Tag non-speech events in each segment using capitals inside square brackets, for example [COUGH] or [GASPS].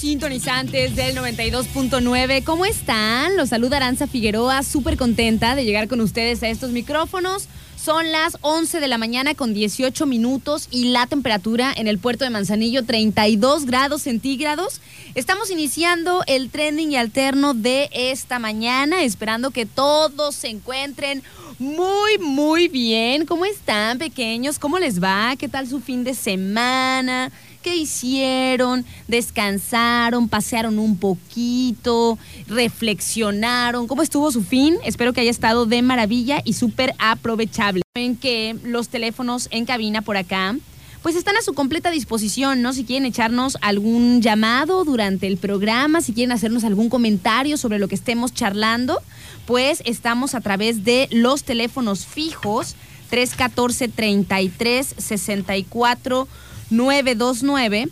Sintonizantes del 92.9. ¿Cómo están? Los saluda Aranza Figueroa, súper contenta de llegar con ustedes a estos micrófonos. Son las 11 de la mañana con 18 minutos y la temperatura en el puerto de Manzanillo 32 grados centígrados. Estamos iniciando el trending y alterno de esta mañana, esperando que todos se encuentren muy, muy bien. ¿Cómo están, pequeños? ¿Cómo les va? ¿Qué tal su fin de semana? ¿Qué hicieron? ¿Descansaron? ¿Pasearon un poquito? ¿Reflexionaron? ¿Cómo estuvo su fin? Espero que haya estado de maravilla y súper aprovechable. Ven que los teléfonos en cabina por acá pues están a su completa disposición, ¿no? Si quieren echarnos algún llamado durante el programa, si quieren hacernos algún comentario sobre lo que estemos charlando, pues estamos a través de los teléfonos fijos 314 33 64 929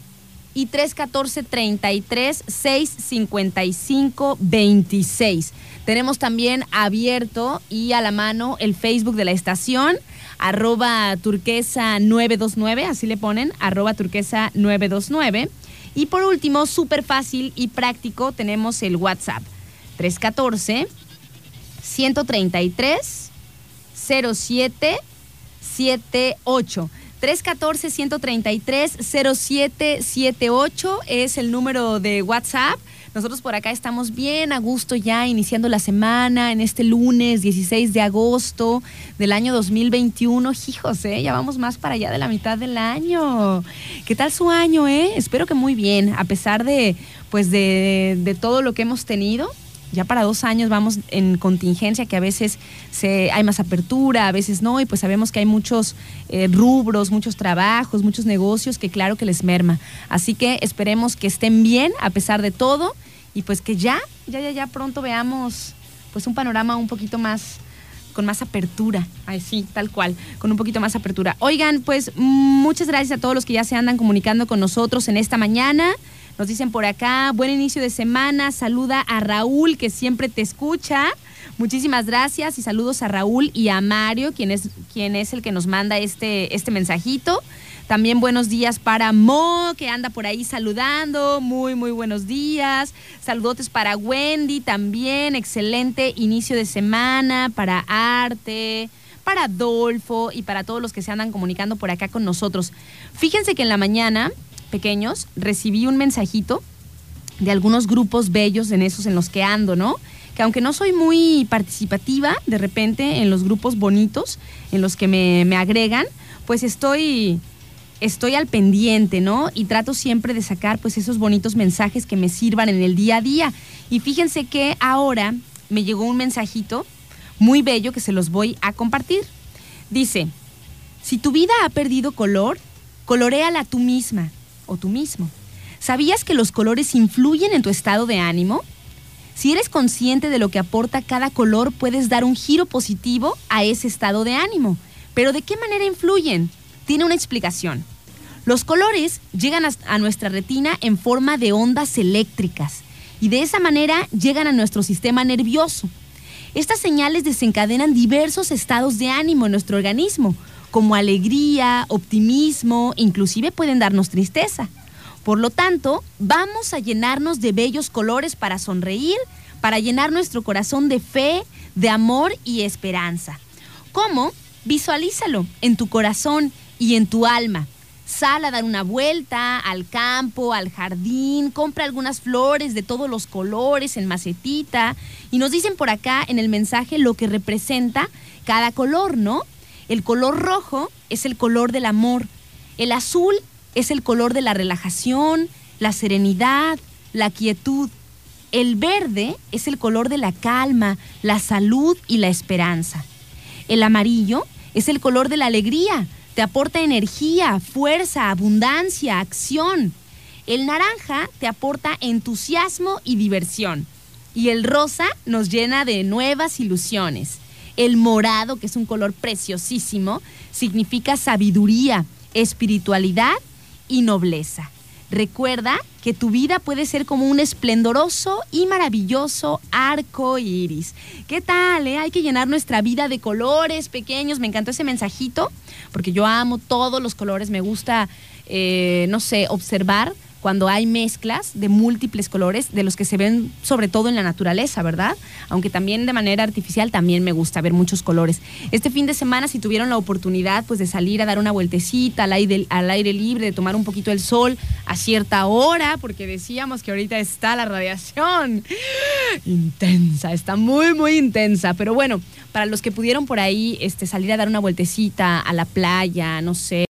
y 314-33-655-26. Tenemos también abierto y a la mano el Facebook de la estación, arroba turquesa 929, así le ponen, arroba turquesa 929. Y por último, súper fácil y práctico, tenemos el WhatsApp 314 133 0778. 314-133-0778 es el número de WhatsApp. Nosotros por acá estamos bien a gusto ya iniciando la semana en este lunes 16 de agosto del año 2021. Hijos, ¿eh? ya vamos más para allá de la mitad del año. ¿Qué tal su año, eh? Espero que muy bien, a pesar de, pues de, de todo lo que hemos tenido ya para dos años vamos en contingencia, que a veces se, hay más apertura, a veces no, y pues sabemos que hay muchos eh, rubros, muchos trabajos, muchos negocios que claro que les merma. Así que esperemos que estén bien a pesar de todo y pues que ya, ya, ya, ya pronto veamos pues un panorama un poquito más con más apertura, así, tal cual, con un poquito más apertura. Oigan, pues muchas gracias a todos los que ya se andan comunicando con nosotros en esta mañana. Nos dicen por acá, buen inicio de semana, saluda a Raúl que siempre te escucha. Muchísimas gracias y saludos a Raúl y a Mario, quien es, quien es el que nos manda este, este mensajito. También buenos días para Mo, que anda por ahí saludando. Muy, muy buenos días. Saludotes para Wendy también. Excelente inicio de semana. Para Arte, para Adolfo y para todos los que se andan comunicando por acá con nosotros. Fíjense que en la mañana pequeños, recibí un mensajito de algunos grupos bellos en esos en los que ando, ¿no? Que aunque no soy muy participativa, de repente en los grupos bonitos en los que me, agregan, pues estoy, estoy al pendiente, ¿no? Y trato siempre de sacar pues esos bonitos mensajes que me sirvan en el día a día. Y fíjense que ahora me llegó un mensajito muy bello que se los voy a compartir. Dice, si tu vida ha perdido color, coloréala tú misma o tú mismo. ¿Sabías que los colores influyen en tu estado de ánimo? Si eres consciente de lo que aporta cada color, puedes dar un giro positivo a ese estado de ánimo. Pero ¿de qué manera influyen? Tiene una explicación. Los colores llegan a nuestra retina en forma de ondas eléctricas y de esa manera llegan a nuestro sistema nervioso. Estas señales desencadenan diversos estados de ánimo en nuestro organismo, como alegría, optimismo, inclusive pueden darnos tristeza. Por lo tanto, vamos a llenarnos de bellos colores para sonreír, para llenar nuestro corazón de fe, de amor y esperanza. ¿Cómo? Visualízalo en tu corazón y en tu alma. Sal a dar una vuelta al campo, al jardín, compra algunas flores de todos los colores en macetita y nos dicen por acá en el mensaje lo que representa cada color, ¿no? El color rojo es el color del amor, el azul es el color de la relajación, la serenidad, la quietud. El verde es el color de la calma, la salud y la esperanza. El amarillo es el color de la alegría, te aporta energía, fuerza, abundancia, acción. El naranja te aporta entusiasmo y diversión. Y el rosa nos llena de nuevas ilusiones. El morado, que es un color preciosísimo, significa sabiduría, espiritualidad y nobleza. Recuerda que tu vida puede ser como un esplendoroso y maravilloso arco iris. ¿Qué tal? Eh? Hay que llenar nuestra vida de colores pequeños. Me encantó ese mensajito, porque yo amo todos los colores. Me gusta, eh, no sé, observar cuando hay mezclas de múltiples colores, de los que se ven sobre todo en la naturaleza, ¿verdad? Aunque también de manera artificial también me gusta ver muchos colores. Este fin de semana, si tuvieron la oportunidad pues de salir a dar una vueltecita al aire, al aire libre, de tomar un poquito el sol a cierta hora, porque decíamos que ahorita está la radiación [GASPS] intensa, está muy, muy intensa. Pero bueno, para los que pudieron por ahí este, salir a dar una vueltecita a la playa, no sé,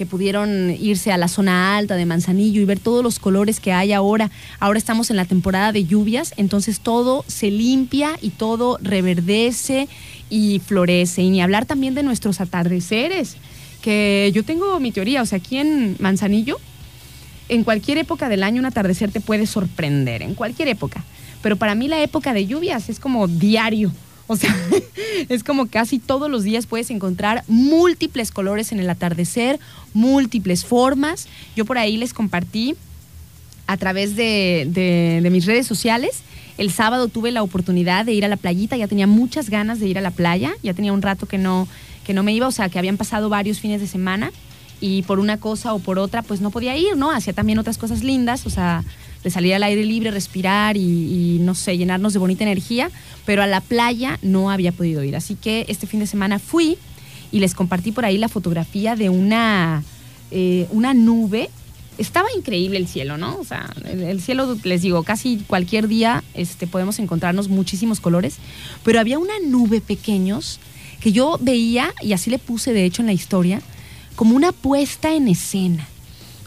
que pudieron irse a la zona alta de Manzanillo y ver todos los colores que hay ahora. Ahora estamos en la temporada de lluvias, entonces todo se limpia y todo reverdece y florece. Y ni hablar también de nuestros atardeceres, que yo tengo mi teoría, o sea, aquí en Manzanillo, en cualquier época del año un atardecer te puede sorprender, en cualquier época. Pero para mí la época de lluvias es como diario. O sea, [LAUGHS] es como casi todos los días puedes encontrar múltiples colores en el atardecer, múltiples formas. Yo por ahí les compartí a través de, mis redes sociales. El sábado tuve la oportunidad de ir a la playita, ya tenía muchas ganas de ir a la playa, ya tenía un rato que no, que no me iba, o sea, que habían pasado varios fines de semana y por una cosa o por otra, pues no podía ir, ¿no? Hacía también otras cosas lindas, o sea, de salir al aire libre, respirar y, no sé, llenarnos de bonita energía, pero a la playa no había podido ir. Así que este fin de semana fui y les compartí por ahí la fotografía de una, eh, una nube. Estaba increíble el cielo, ¿no? O sea, el, cielo, les digo, casi cualquier día este, podemos encontrarnos muchísimos colores, pero había una nube pequeños que yo veía, y así le puse de hecho en la historia, como una puesta en escena.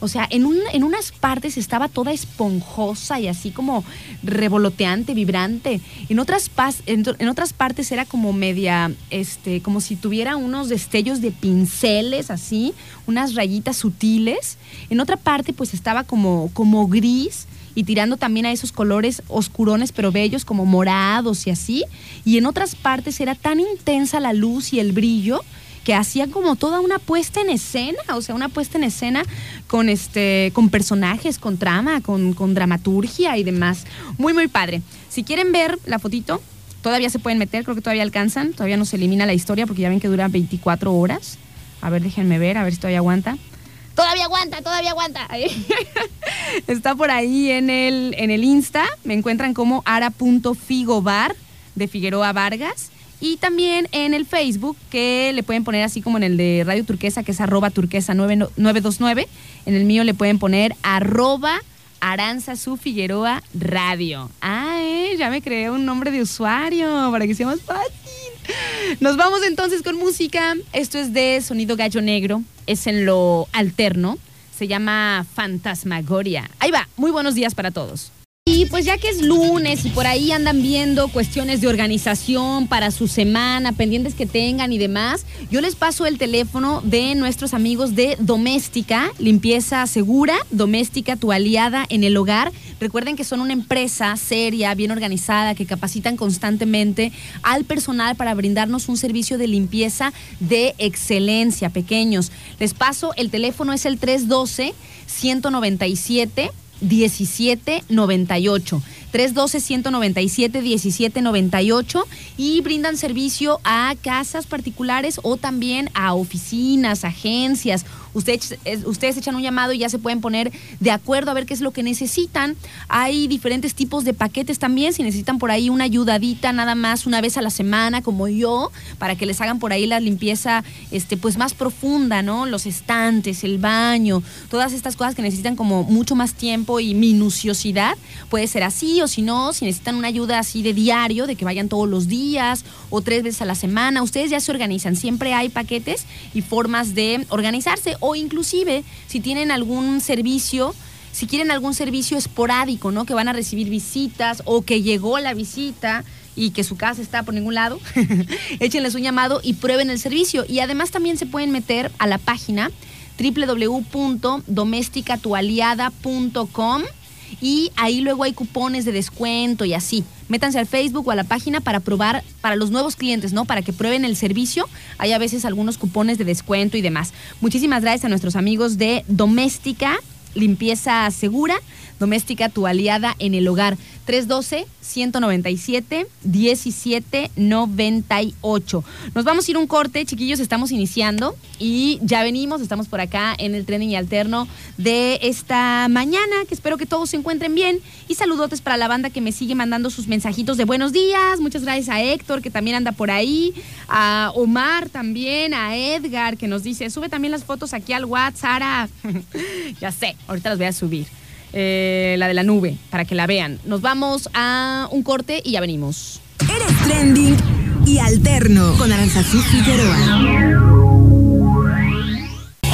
O sea, en, en unas partes estaba toda esponjosa y así como revoloteante, vibrante. En otras, en, otras partes era como media, este, como si tuviera unos destellos de pinceles así, unas rayitas sutiles. En otra parte pues estaba como, como gris y tirando también a esos colores oscurones pero bellos como morados y así. Y en otras partes era tan intensa la luz y el brillo que hacía como toda una puesta en escena, o sea, una puesta en escena con este, con personajes, con trama, con, con dramaturgia y demás. Muy, muy padre. Si quieren ver la fotito, todavía se pueden meter, creo que todavía alcanzan, todavía no se elimina la historia porque ya ven que dura 24 horas. A ver, déjenme ver, a ver si todavía aguanta. Todavía aguanta, todavía aguanta. [LAUGHS] Está por ahí en el, en el Insta. Me encuentran como ara.figobar de Figueroa Vargas. Y también en el Facebook, que le pueden poner así como en el de Radio Turquesa, que es arroba turquesa 929. En el mío le pueden poner arroba Aranzazu Figueroa Radio. Ah, eh, ya me creé un nombre de usuario para que sea más fácil. Nos vamos entonces con música. Esto es de Sonido Gallo Negro. Es en lo alterno. Se llama Fantasmagoria. Ahí va. Muy buenos días para todos. Y pues ya que es lunes y por ahí andan viendo cuestiones de organización para su semana, pendientes que tengan y demás, yo les paso el teléfono de nuestros amigos de Doméstica, limpieza segura, Doméstica, tu aliada en el hogar. Recuerden que son una empresa seria, bien organizada, que capacitan constantemente al personal para brindarnos un servicio de limpieza de excelencia, pequeños. Les paso, el teléfono es el 312 197 1798. 312-197-1798 y brindan servicio a casas particulares o también a oficinas, agencias Ustedes, ustedes echan un llamado y ya se pueden poner de acuerdo a ver qué es lo que necesitan. Hay diferentes tipos de paquetes también, si necesitan por ahí una ayudadita nada más una vez a la semana, como yo, para que les hagan por ahí la limpieza este, pues más profunda, ¿no? Los estantes, el baño, todas estas cosas que necesitan como mucho más tiempo y minuciosidad. Puede ser así, si no, si necesitan una ayuda así de diario, de que vayan todos los días o tres veces a la semana, ustedes ya se organizan. Siempre hay paquetes y formas de organizarse o inclusive si tienen algún servicio, si quieren algún servicio esporádico, ¿no? Que van a recibir visitas o que llegó la visita y que su casa está por ningún lado, [LAUGHS] échenles un llamado y prueben el servicio. Y además también se pueden meter a la página www.domesticatualiada.com y ahí luego hay cupones de descuento y así. Métanse al Facebook o a la página para probar para los nuevos clientes, ¿no? Para que prueben el servicio. Hay a veces algunos cupones de descuento y demás. Muchísimas gracias a nuestros amigos de Doméstica, Limpieza Segura, Doméstica, tu aliada en el hogar. 312-197-1798. Nos vamos a ir un corte, chiquillos, estamos iniciando y ya venimos, estamos por acá en el trending alterno de esta mañana, que espero que todos se encuentren bien. Y saludotes para la banda que me sigue mandando sus mensajitos de buenos días. Muchas gracias a Héctor, que también anda por ahí, a Omar también, a Edgar, que nos dice, sube también las fotos aquí al WhatsApp, [LAUGHS] ya sé, ahorita las voy a subir. Eh, la de la nube, para que la vean. Nos vamos a un corte y ya venimos. Eres trending y alterno con Aranzazú Figueroa.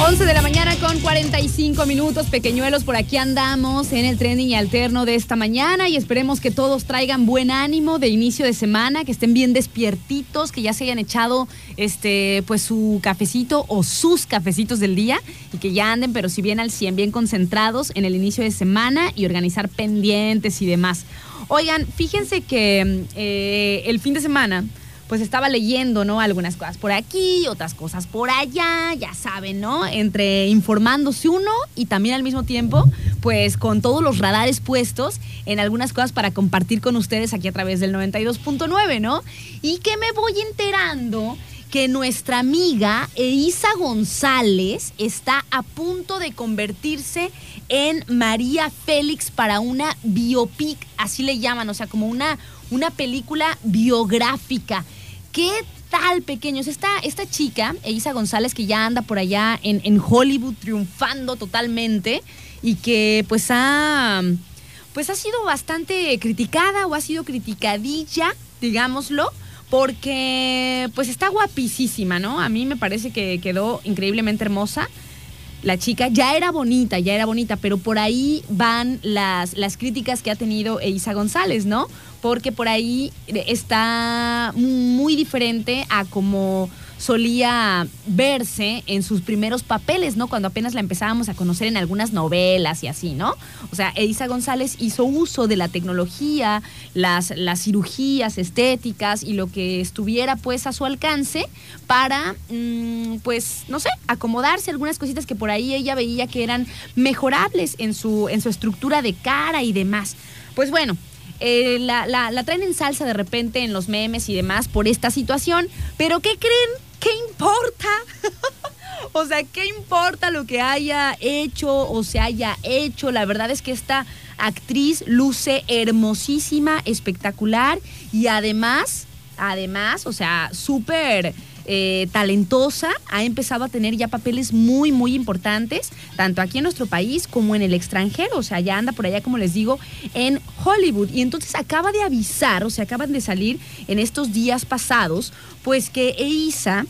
11 de la mañana con 45 minutos, pequeñuelos, por aquí andamos en el trending y alterno de esta mañana y esperemos que todos traigan buen ánimo de inicio de semana, que estén bien despiertitos, que ya se hayan echado este pues su cafecito o sus cafecitos del día y que ya anden, pero si bien al 100, bien concentrados en el inicio de semana y organizar pendientes y demás. Oigan, fíjense que eh, el fin de semana pues estaba leyendo, ¿no? Algunas cosas por aquí, otras cosas por allá, ya saben, ¿no? Entre informándose uno y también al mismo tiempo, pues con todos los radares puestos en algunas cosas para compartir con ustedes aquí a través del 92.9, ¿no? Y que me voy enterando que nuestra amiga Eisa González está a punto de convertirse en María Félix para una biopic, así le llaman, o sea, como una, una película biográfica. ¿Qué tal, pequeños? Esta, esta chica, Elisa González, que ya anda por allá en, en Hollywood triunfando totalmente y que pues ha, pues ha sido bastante criticada o ha sido criticadilla, digámoslo, porque pues está guapísima, ¿no? A mí me parece que quedó increíblemente hermosa la chica ya era bonita, ya era bonita, pero por ahí van las, las críticas que ha tenido Isa González, ¿no? Porque por ahí está muy diferente a como solía verse en sus primeros papeles, ¿no? Cuando apenas la empezábamos a conocer en algunas novelas y así, ¿no? O sea, Elisa González hizo uso de la tecnología, las, las cirugías estéticas y lo que estuviera pues a su alcance para, mm, pues, no sé, acomodarse algunas cositas que por ahí ella veía que eran mejorables en su, en su estructura de cara y demás. Pues bueno, eh, la, la, la, traen en salsa de repente en los memes y demás por esta situación. Pero ¿qué creen? ¿qué importa? [LAUGHS] o sea, ¿qué importa lo que haya hecho o se haya hecho? La verdad es que esta actriz luce hermosísima, espectacular y además, además, o sea, súper eh, talentosa, ha empezado a tener ya papeles muy, muy importantes, tanto aquí en nuestro país como en el extranjero. O sea, ya anda por allá, como les digo, en Hollywood. Y entonces acaba de avisar, o sea, acaban de salir en estos días pasados, pues que Eisa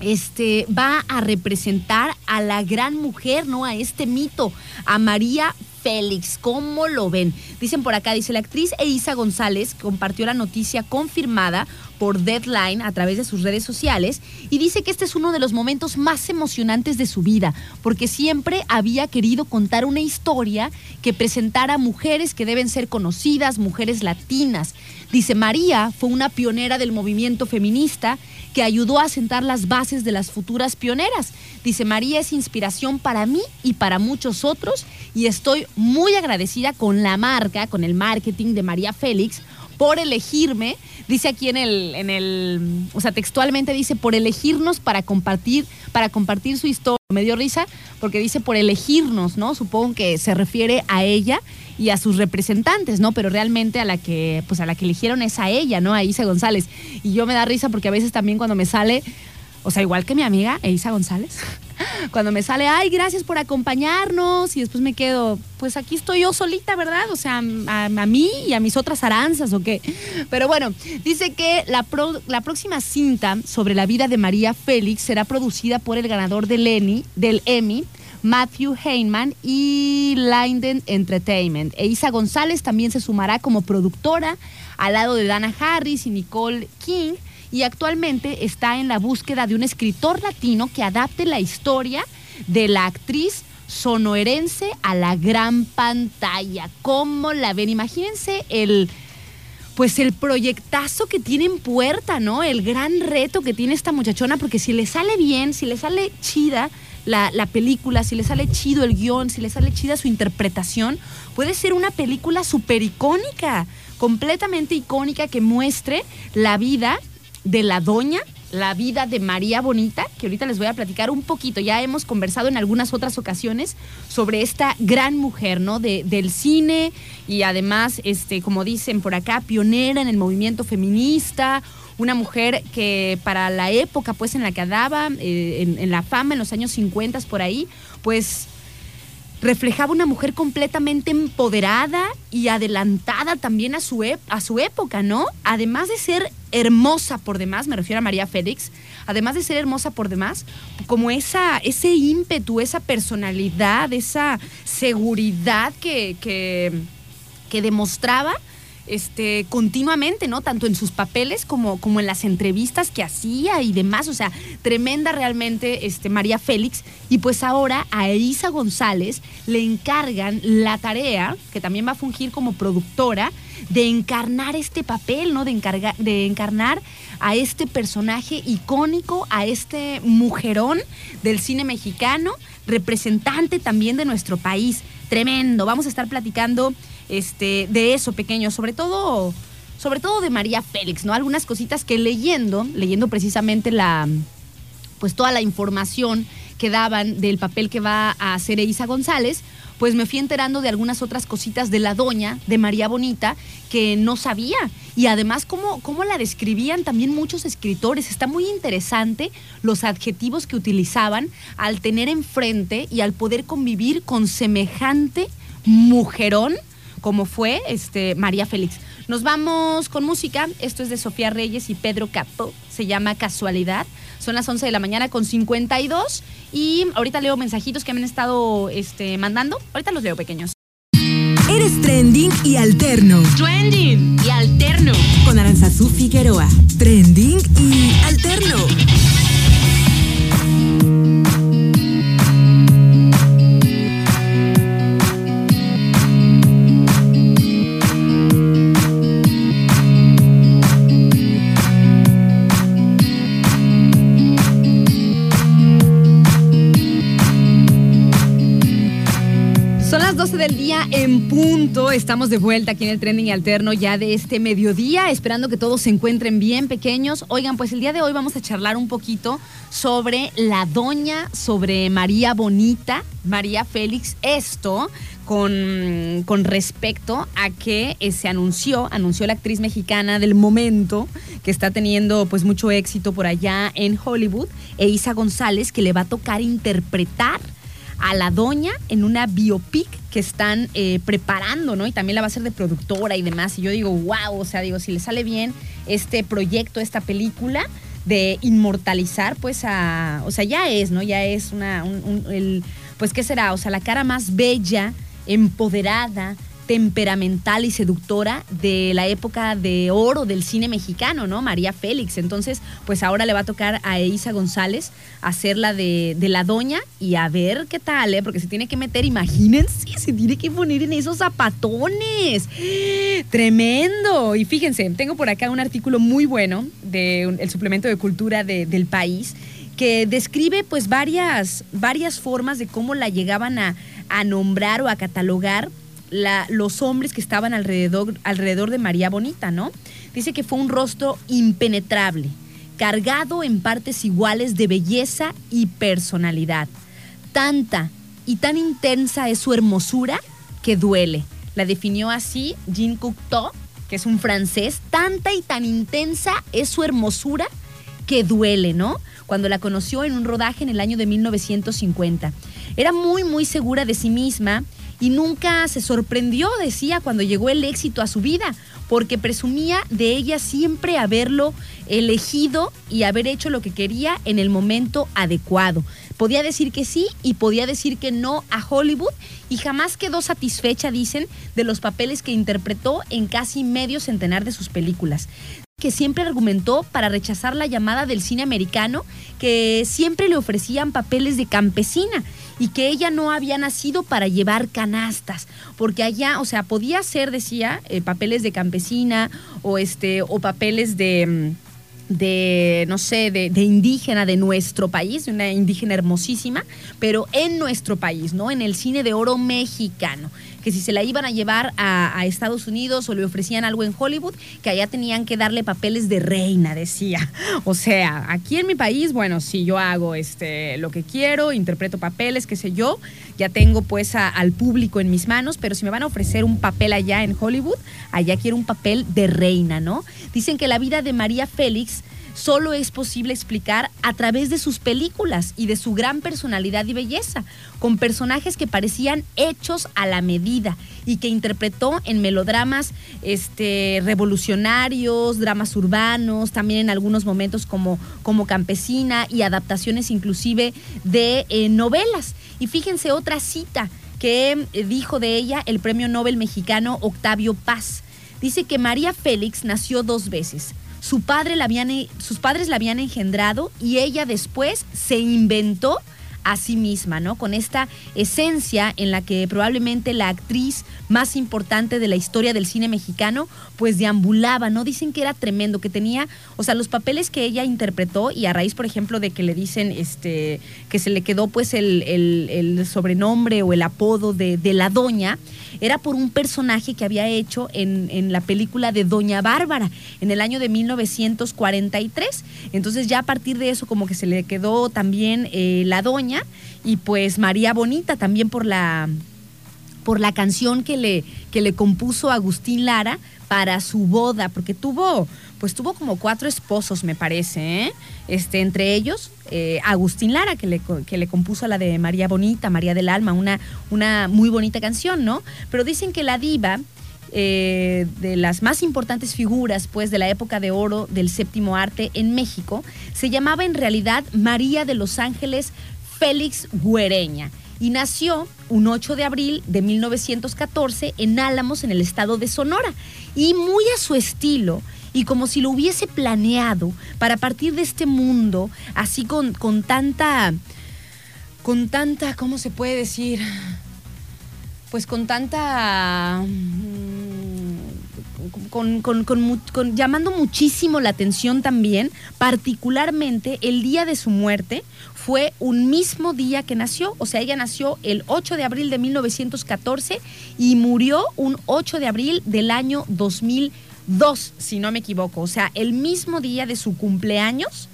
este, va a representar a la gran mujer, ¿no? A este mito, a María Félix. ¿Cómo lo ven? Dicen por acá, dice la actriz Eisa González compartió la noticia confirmada por Deadline a través de sus redes sociales y dice que este es uno de los momentos más emocionantes de su vida, porque siempre había querido contar una historia que presentara mujeres que deben ser conocidas, mujeres latinas. Dice, María fue una pionera del movimiento feminista que ayudó a sentar las bases de las futuras pioneras. Dice, María es inspiración para mí y para muchos otros y estoy muy agradecida con la marca, con el marketing de María Félix por elegirme, dice aquí en el, en el, o sea, textualmente dice, por elegirnos para compartir, para compartir su historia. Me dio risa porque dice por elegirnos, ¿no? Supongo que se refiere a ella y a sus representantes, ¿no? Pero realmente a la que, pues a la que eligieron es a ella, ¿no? A Isa González. Y yo me da risa porque a veces también cuando me sale, o sea, igual que mi amiga Isa González, cuando me sale, ay, gracias por acompañarnos, y después me quedo, pues aquí estoy yo solita, ¿verdad? O sea, a, mí y a mis otras aranzas, ¿o qué? Pero bueno, dice que la, la próxima cinta sobre la vida de María Félix será producida por el ganador del, Emmy, del Emmy, Matthew Heyman y Linden Entertainment. E Isa González también se sumará como productora al lado de Dana Harris y Nicole King y actualmente está en la búsqueda de un escritor latino que adapte la historia de la actriz sonorense a la gran pantalla. ¿Cómo la ven? Imagínense el pues el proyectazo que tiene en puerta, ¿no? El gran reto que tiene esta muchachona, porque si le sale bien, si le sale chida la, la película, si le sale chido el guion, si le sale chida su interpretación, puede ser una película súper icónica, completamente icónica que muestre la vida de la doña, la vida de María Bonita, que ahorita les voy a platicar un poquito. Ya hemos conversado en algunas otras ocasiones sobre esta gran mujer, ¿no? De, del cine y además, este, como dicen por acá, pionera en el movimiento feminista, una mujer que para la época pues en la que andaba, eh, en, en la fama, en los años 50 por ahí, pues reflejaba una mujer completamente empoderada y adelantada también a su, a su época, ¿no? Además de ser hermosa por demás, me refiero a María Félix, además de ser hermosa por demás, como esa, ese ímpetu, esa personalidad, esa seguridad que, que, que demostraba este, continuamente, ¿no? Tanto en sus papeles como, como en las entrevistas que hacía y demás. O sea, tremenda realmente este, María Félix. Y pues ahora a Elisa González le encargan la tarea, que también va a fungir como productora, de encarnar este papel, ¿no? De, encargar, de encarnar a este personaje icónico, a este mujerón del cine mexicano, representante también de nuestro país. Tremendo. Vamos a estar platicando este, de eso pequeño, sobre todo, sobre todo de María Félix, ¿no? Algunas cositas que leyendo, leyendo precisamente la, pues toda la información que daban del papel que va a hacer Isa González, pues me fui enterando de algunas otras cositas de la doña, de María Bonita, que no sabía. Y además, cómo, cómo la describían también muchos escritores. Está muy interesante los adjetivos que utilizaban al tener enfrente y al poder convivir con semejante mujerón como fue este, María Félix. Nos vamos con música. Esto es de Sofía Reyes y Pedro Capo. Se llama Casualidad. Son las 11 de la mañana con 52. Y ahorita leo mensajitos que me han estado este, mandando. Ahorita los leo pequeños. Eres trending y alterno. Trending y alterno. Con Aranzazú Figueroa. Trending y alterno. Estamos de vuelta aquí en el Trending Alterno ya de este mediodía, esperando que todos se encuentren bien pequeños. Oigan, pues el día de hoy vamos a charlar un poquito sobre la doña, sobre María Bonita, María Félix. Esto con, con respecto a que eh, se anunció, anunció la actriz mexicana del momento, que está teniendo pues mucho éxito por allá en Hollywood, Eisa González, que le va a tocar interpretar a la doña en una biopic que están eh, preparando, ¿no? Y también la va a ser de productora y demás. Y yo digo, wow, o sea, digo, si le sale bien este proyecto, esta película de inmortalizar, pues a, o sea, ya es, ¿no? Ya es una, un, el, pues, ¿qué será? O sea, la cara más bella, empoderada, temperamental y seductora de la época de oro del cine mexicano, ¿no? María Félix. Entonces, pues ahora le va a tocar a Eiza González hacer la de, de la doña y a ver qué tal, ¿eh? Porque se tiene que meter, imagínense, se tiene que poner en esos zapatones. Tremendo. Y fíjense, tengo por acá un artículo muy bueno del suplemento de cultura del país que describe pues varias, varias formas de cómo la llegaban a, a nombrar o a catalogar los hombres que estaban alrededor, alrededor de María Bonita, ¿no? Dice que fue un rostro impenetrable, cargado en partes iguales de belleza y personalidad. Tanta y tan intensa es su hermosura que duele. La definió así Jean Cocteau, que es un francés. Tanta y tan intensa es su hermosura que duele, ¿no? Cuando la conoció en un rodaje en el año de 1950. Era muy, muy segura de sí misma y nunca se sorprendió, decía, cuando llegó el éxito a su vida, porque presumía de ella siempre haberlo elegido y haber hecho lo que quería en el momento adecuado. Podía decir que sí y podía decir que no a Hollywood y jamás quedó satisfecha, dicen, de los papeles que interpretó en casi medio centenar de sus películas que siempre argumentó para rechazar la llamada del cine americano, que siempre le ofrecían papeles de campesina y que ella no había nacido para llevar canastas, porque allá, o sea, podía ser, decía, eh, papeles de campesina o este o papeles de mm, de, no sé, de, de, indígena de nuestro país, una indígena hermosísima, pero en nuestro país, ¿no? En el cine de oro mexicano que si se la iban a llevar a, Estados Unidos o le ofrecían algo en Hollywood, que allá tenían que darle papeles de reina, decía. O sea, aquí en mi país, bueno, si yo hago este, lo que quiero, interpreto papeles, qué sé yo, ya tengo pues al público en mis manos, pero si me van a ofrecer un papel allá en Hollywood, allá quiero un papel de reina, ¿no? Dicen que la vida de María Félix solo es posible explicar a través de sus películas y de su gran personalidad y belleza, con personajes que parecían hechos a la medida y que interpretó en melodramas este, revolucionarios, dramas urbanos, también en algunos momentos como, como campesina y adaptaciones inclusive de eh, novelas. Y fíjense otra cita que eh, dijo de ella el premio Nobel mexicano Octavio Paz. Dice que María Félix nació dos veces su padre la habían, e, sus padres la habían engendrado y ella después se inventó a sí misma, ¿no? Con esta esencia en la que probablemente la actriz más importante de la historia del cine mexicano, pues deambulaba, ¿no? Dicen que era tremendo, que tenía, o sea, los papeles que ella interpretó y a raíz, por ejemplo, de que le dicen, este, que se le quedó pues el, sobrenombre o el apodo de, la doña, era por un personaje que había hecho en, en la película de Doña Bárbara en el año de 1943. Entonces ya a partir de eso como que se le quedó también eh, la doña y pues María Bonita también por la por la canción que le, que le compuso Agustín Lara para su boda, porque tuvo, pues tuvo como cuatro esposos, me parece, ¿eh? este, entre ellos eh, Agustín Lara, que le, que le compuso la de María Bonita, María del Alma, una, una muy bonita canción, ¿no? Pero dicen que la diva eh, de las más importantes figuras pues de la época de oro del séptimo arte en México se llamaba en realidad María de los Ángeles Félix Guereña y nació un 8 de abril de 1914 en Álamos, en el estado de Sonora. Y muy a su estilo, y como si lo hubiese planeado para partir de este mundo, así con, con tanta, con tanta, ¿cómo se puede decir? Pues con tanta... Con, con, llamando muchísimo la atención también, particularmente el día de su muerte, fue un mismo día que nació, o sea, ella nació el 8 de abril de 1914 y murió un 8 de abril del año 2002, si no me equivoco, o sea, el mismo día de su cumpleaños.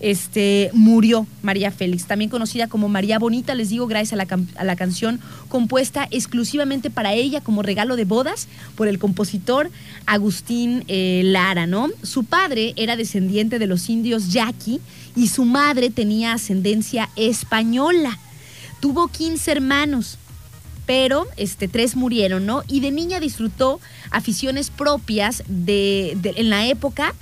Este, murió María Félix, también conocida como María Bonita, les digo, gracias a la, canción compuesta exclusivamente para ella como regalo de bodas por el compositor Agustín eh, Lara, ¿no? Su padre era descendiente de los indios yaqui y su madre tenía ascendencia española. Tuvo 15 hermanos, pero este, tres murieron, ¿no? Y de niña disfrutó aficiones propias de, en la época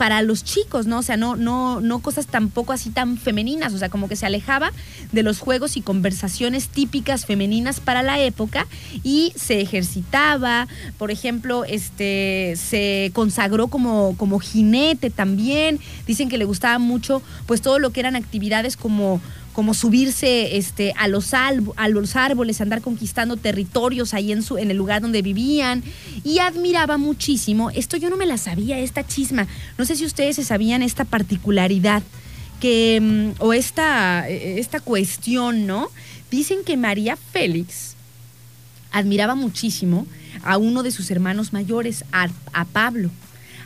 para los chicos, ¿no? O sea, no, no, no cosas tampoco así tan femeninas, o sea, como que se alejaba de los juegos y conversaciones típicas femeninas para la época y se ejercitaba, por ejemplo, este, se consagró como, como jinete también, dicen que le gustaba mucho pues todo lo que eran actividades como como subirse este, a, los a los árboles, andar conquistando territorios ahí en, su, en el lugar donde vivían. Y admiraba muchísimo, esto yo no me la sabía, esta chisma, no sé si ustedes se sabían esta particularidad que, mm, o esta, esta cuestión, ¿no? Dicen que María Félix admiraba muchísimo a uno de sus hermanos mayores, a, a Pablo.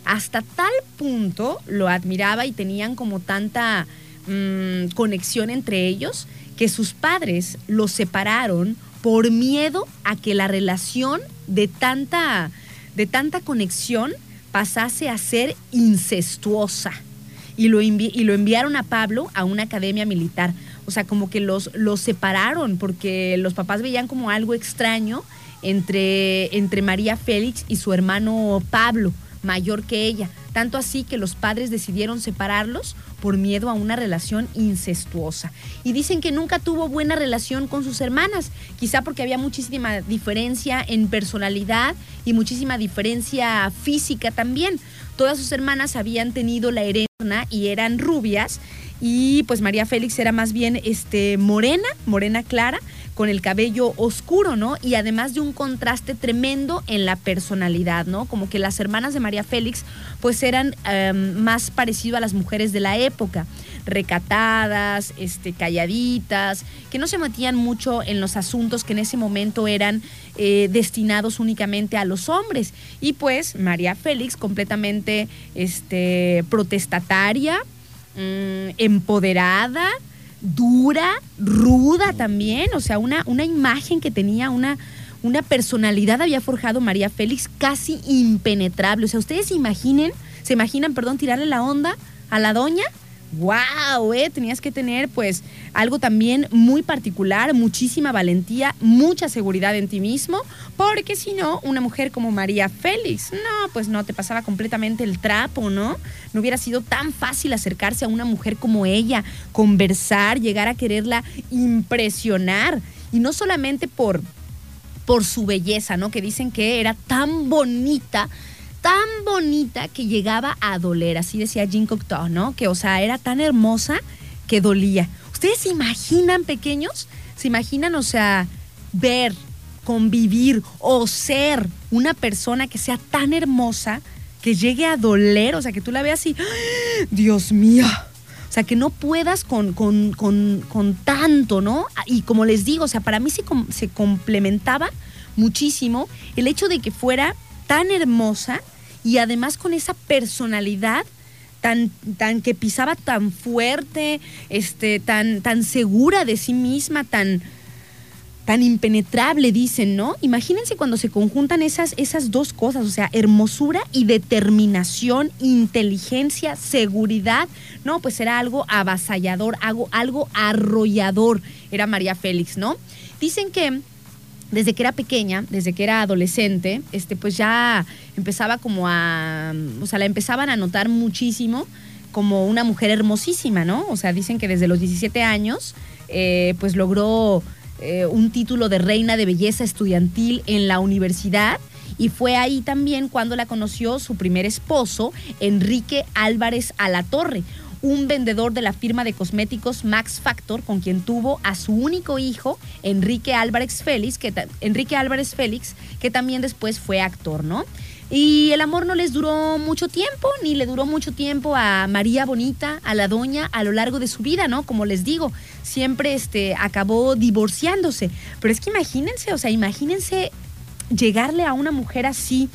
Hasta tal punto lo admiraba y tenían como tanta Mm, conexión entre ellos que sus padres los separaron por miedo a que la relación de tanta, de tanta conexión pasase a ser incestuosa. Y lo, y lo enviaron a Pablo a una academia militar. O sea, como que los, los separaron porque los papás veían como algo extraño entre, entre María Félix y su hermano Pablo, mayor que ella. Tanto así que los padres decidieron separarlos por miedo a una relación incestuosa. Y dicen que nunca tuvo buena relación con sus hermanas, quizá porque había muchísima diferencia en personalidad y muchísima diferencia física también. Todas sus hermanas habían tenido la herencia y eran rubias y pues María Félix era más bien este morena, morena clara con el cabello oscuro, ¿no? Y además de un contraste tremendo en la personalidad, ¿no? Como que las hermanas de María Félix pues eran em, más parecido a las mujeres de la época, recatadas, este, calladitas, que no se metían mucho en los asuntos que en ese momento eran eh, destinados únicamente a los hombres. Y pues María Félix completamente este, protestataria, mm, empoderada, dura, ruda también, o sea, una, una imagen que tenía una, una personalidad había forjado María Félix casi impenetrable. O sea, ustedes se imaginen, se imaginan, perdón, tirarle la onda a la doña wow, eh, tenías que tener pues algo también muy particular, muchísima valentía, mucha seguridad en ti mismo, porque si no, una mujer como María Félix, no, pues no, te pasaba completamente el trapo, ¿no? No hubiera sido tan fácil acercarse a una mujer como ella, conversar, llegar a quererla impresionar, y no solamente por por su belleza, ¿no? Que dicen que era tan bonita tan bonita que llegaba a doler, así decía Jean Cocteau, ¿no? Que, o sea, era tan hermosa que dolía. ¿Ustedes se imaginan, pequeños? ¿Se imaginan, o sea, ver, convivir o ser una persona que sea tan hermosa que llegue a doler? O sea, que tú la veas así, ¡Ah! Dios mío. O sea, que no puedas con, con, con, con, tanto, ¿no? Y como les digo, o sea, para mí se, se complementaba muchísimo el hecho de que fuera tan hermosa y además con esa personalidad tan, tan que pisaba tan fuerte, este, tan, tan segura de sí misma, tan, tan impenetrable, dicen, ¿no? Imagínense cuando se conjuntan esas, esas dos cosas, o sea, hermosura y determinación, inteligencia, seguridad, no, pues era algo avasallador, algo, algo arrollador, era María Félix, ¿no? Dicen que desde que era pequeña, desde que era adolescente, este, pues ya empezaba como a, o sea, la empezaban a notar muchísimo como una mujer hermosísima, ¿no? O sea, dicen que desde los 17 años, eh, pues logró eh, un título de reina de belleza estudiantil en la universidad. Y fue ahí también cuando la conoció su primer esposo, Enrique Álvarez Alatorre, un vendedor de la firma de cosméticos Max Factor, con quien tuvo a su único hijo, Enrique Álvarez Félix, que, Enrique Álvarez Félix, que también después fue actor, ¿no? Y el amor no les duró mucho tiempo, ni le duró mucho tiempo a María Bonita, a la doña, a lo largo de su vida, ¿no? Como les digo, siempre este, acabó divorciándose. Pero es que imagínense, o sea, imagínense llegarle a una mujer así,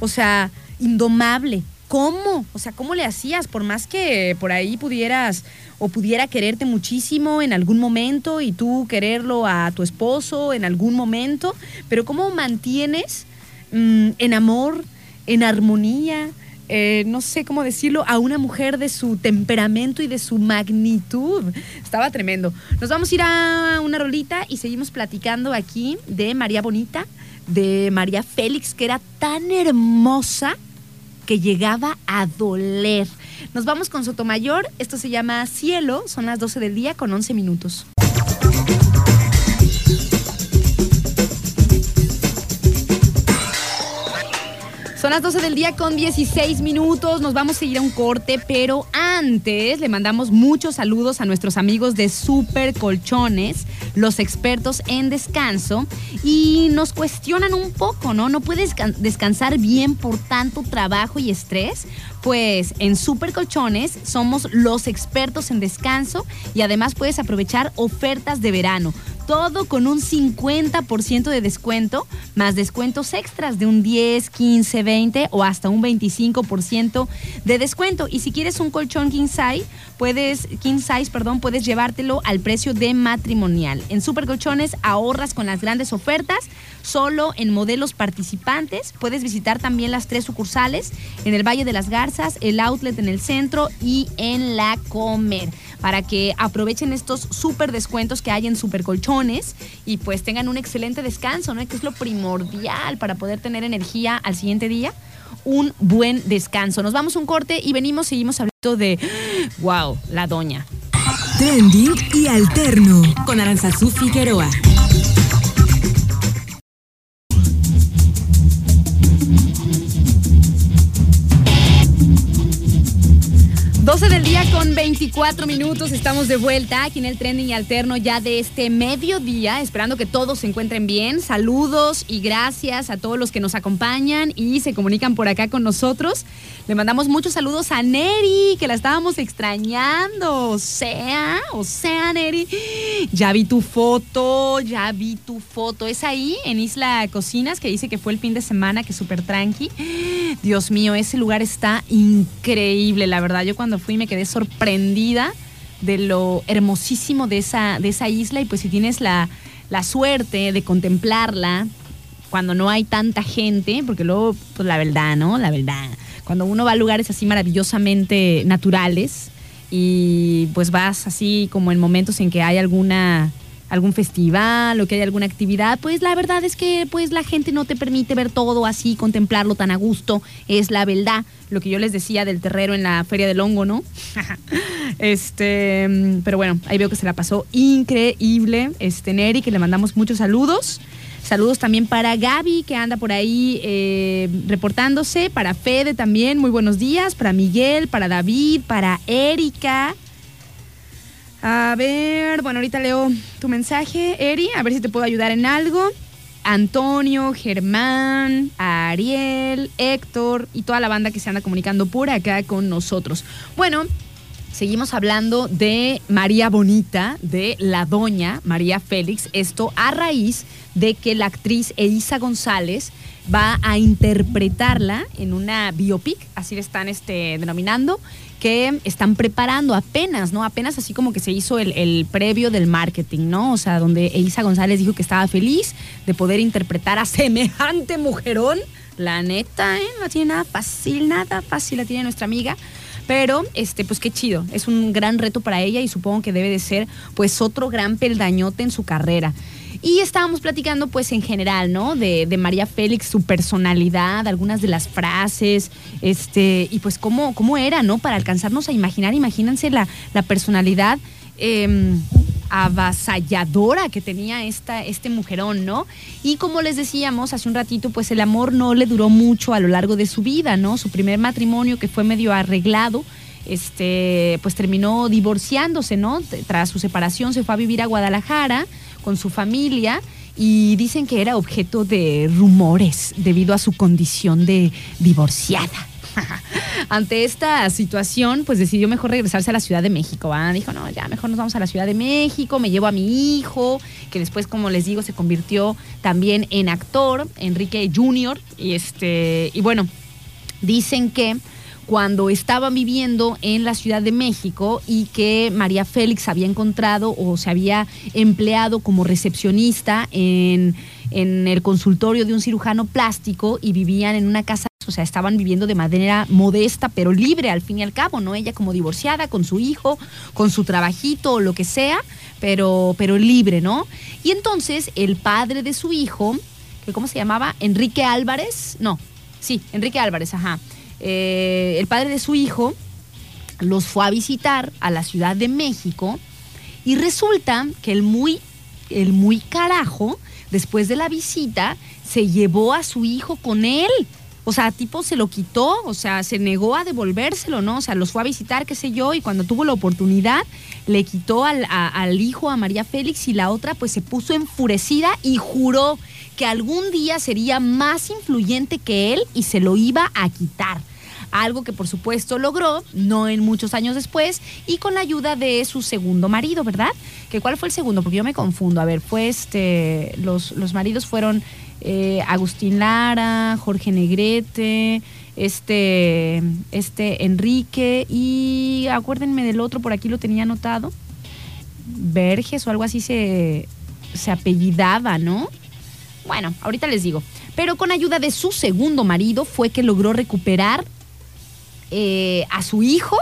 o sea, indomable, ¿Cómo? O sea, ¿cómo le hacías? Por más que por ahí pudieras o pudiera quererte muchísimo en algún momento y tú quererlo a tu esposo en algún momento, pero ¿cómo mantienes mm, en amor, en armonía, eh, no sé cómo decirlo, a una mujer de su temperamento y de su magnitud. Estaba tremendo. Nos vamos a ir a una rolita y seguimos platicando aquí de María Bonita, de María Félix, que era tan hermosa que llegaba a doler. Nos vamos con Sotomayor, esto se llama Cielo, son las 12 del día con 11 minutos. Son las 12 del día con 16 minutos. Nos vamos a ir a un corte, pero antes le mandamos muchos saludos a nuestros amigos de Super Colchones, los expertos en descanso, y nos cuestionan un poco, ¿no? ¿No puedes descansar bien por tanto trabajo y estrés? Pues en Super Colchones somos los expertos en descanso y además puedes aprovechar ofertas de verano todo con un 50% de descuento, más descuentos extras de un 10, 15, 20 o hasta un 25% de descuento. Y si quieres un colchón king size, puedes, king size, perdón, puedes llevártelo al precio de matrimonial. En Super Colchones ahorras con las grandes ofertas, solo en modelos participantes. Puedes visitar también las tres sucursales en el Valle de las Garzas, el outlet en el centro y en la Comer para que aprovechen estos súper descuentos que hay en Super Y pues tengan un excelente descanso, ¿no? Que es lo primordial para poder tener energía al siguiente día. Un buen descanso. Nos vamos un corte y venimos, seguimos hablando de, wow, la doña. Trending y alterno. Con Aranzazú Figueroa. 12 del día con 24 minutos. Estamos de vuelta aquí en el trending alterno ya de este mediodía, esperando que todos se encuentren bien. Saludos y gracias a todos los que nos acompañan y se comunican por acá con nosotros. Le mandamos muchos saludos a Neri, que la estábamos extrañando. O sea, o sea, Neri, ya vi tu foto, ya vi tu foto. Es ahí, en Isla Cocinas, que dice que fue el fin de semana, que súper tranqui. Dios mío, ese lugar está increíble, la verdad. Yo cuando fui me quedé sorprendida de lo hermosísimo de esa, de esa isla y pues si tienes la, la suerte de contemplarla cuando no hay tanta gente, porque luego, pues la verdad, ¿no? La verdad cuando uno va a lugares así maravillosamente naturales y pues vas así como en momentos en que hay alguna algún festival o que hay alguna actividad, pues la verdad es que pues la gente no te permite ver todo así, contemplarlo tan a gusto, es la verdad, lo que yo les decía del terrero en la Feria del Hongo, ¿no? [LAUGHS] este, pero bueno, ahí veo que se la pasó increíble, este Neri, que le mandamos muchos saludos. Saludos también para Gaby, que anda por ahí eh, reportándose, para Fede también, muy buenos días, para Miguel, para David, para Erika. A ver, bueno, ahorita leo tu mensaje, Eri, a ver si te puedo ayudar en algo. Antonio, Germán, Ariel, Héctor y toda la banda que se anda comunicando por acá con nosotros. Bueno, Seguimos hablando de María Bonita, de la doña María Félix, esto a raíz de que la actriz Elisa González va a interpretarla en una biopic, así le están este, denominando, que están preparando apenas, ¿no? Apenas así como que se hizo el, previo del marketing, ¿no? O sea, donde Elisa González dijo que estaba feliz de poder interpretar a [LAUGHS] semejante mujerón. La neta, ¿eh? No tiene nada fácil, nada fácil la tiene nuestra amiga. Pero, este, pues qué chido. Es un gran reto para ella y supongo que debe de ser, pues, otro gran peldañote en su carrera. Y estábamos platicando, pues, en general, ¿no? De, María Félix, su personalidad, algunas de las frases, este, y pues cómo, cómo era, ¿no? Para alcanzarnos a imaginar, imagínense la, la personalidad. Em, avasalladora que tenía esta, este mujerón, ¿no? Y como les decíamos hace un ratito, pues el amor no le duró mucho a lo largo de su vida, ¿no? Su primer matrimonio, que fue medio arreglado, este, pues terminó divorciándose, ¿no? Tras su separación se fue a vivir a Guadalajara con su familia y dicen que era objeto de rumores debido a su condición de divorciada. [LAUGHS] Ante esta situación, pues decidió mejor regresarse a la Ciudad de México. Dijo, no, ya mejor nos vamos a la Ciudad de México, me llevo a mi hijo, que después, como les digo, se convirtió también en actor, Enrique Jr. Y, este, y bueno, dicen que cuando estaban viviendo en la Ciudad de México y que María Félix había encontrado o se había empleado como recepcionista en, en el consultorio de un cirujano plástico y vivían en una casa o sea, estaban viviendo de manera modesta, pero libre al fin y al cabo, ¿no? Ella como divorciada, con su hijo, con su trabajito o lo que sea, pero, pero libre, ¿no? Y entonces el padre de su hijo, que ¿cómo se llamaba? Enrique Álvarez, no, sí, Enrique Álvarez, ajá. Eh, el padre de su hijo los fue a visitar a la Ciudad de México y resulta que el muy, el muy carajo, después de la visita, se llevó a su hijo con él. O sea, tipo se lo quitó, o sea, se negó a devolvérselo, ¿no? O sea, los fue a visitar, qué sé yo, y cuando tuvo la oportunidad, le quitó al, al hijo, a María Félix, y la otra pues se puso enfurecida y juró que algún día sería más influyente que él y se lo iba a quitar algo que por supuesto logró, no en muchos años después, y con la ayuda de su segundo marido, ¿verdad? ¿Que ¿Cuál fue el segundo? Porque yo me confundo. A ver, fue este, los, los maridos fueron eh, Agustín Lara, Jorge Negrete, este, este Enrique, y acuérdenme del otro, por aquí lo tenía anotado, Verges o algo así se, se apellidaba, ¿no? Bueno, ahorita les digo. Pero con ayuda de su segundo marido fue que logró recuperar eh, a su hijo.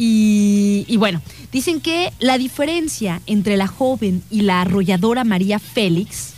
Y, bueno, dicen que la diferencia entre la joven y la arrolladora María Félix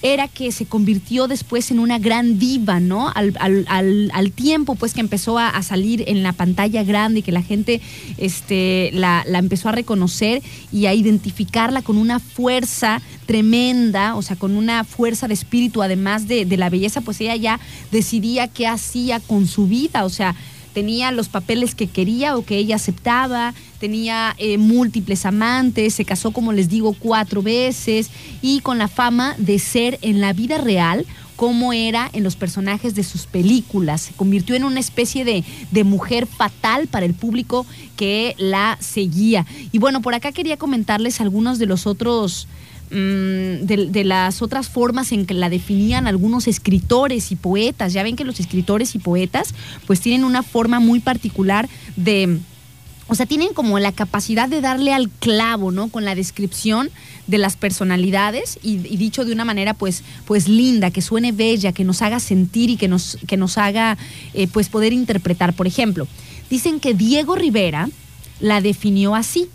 era que se convirtió después en una gran diva, ¿no? Al, al, al, tiempo, pues, que empezó a, a, salir en la pantalla grande y que la gente este, la, la, empezó a reconocer y a identificarla con una fuerza tremenda, o sea, con una fuerza de espíritu, además de, de la belleza, pues ella ya decidía qué hacía con su vida, o sea, tenía los papeles que quería o que ella aceptaba, tenía eh, múltiples amantes, se casó, como les digo, cuatro veces y con la fama de ser en la vida real como era en los personajes de sus películas. Se convirtió en una especie de, de, mujer fatal para el público que la seguía. Y bueno, por acá quería comentarles algunos de los otros de, de, las otras formas en que la definían algunos escritores y poetas. Ya ven que los escritores y poetas pues tienen una forma muy particular de... O sea, tienen como la capacidad de darle al clavo, ¿no? Con la descripción de las personalidades y, y, dicho de una manera pues, pues linda, que suene bella, que nos haga sentir y que nos, que nos haga eh, pues poder interpretar. Por ejemplo, dicen que Diego Rivera la definió así.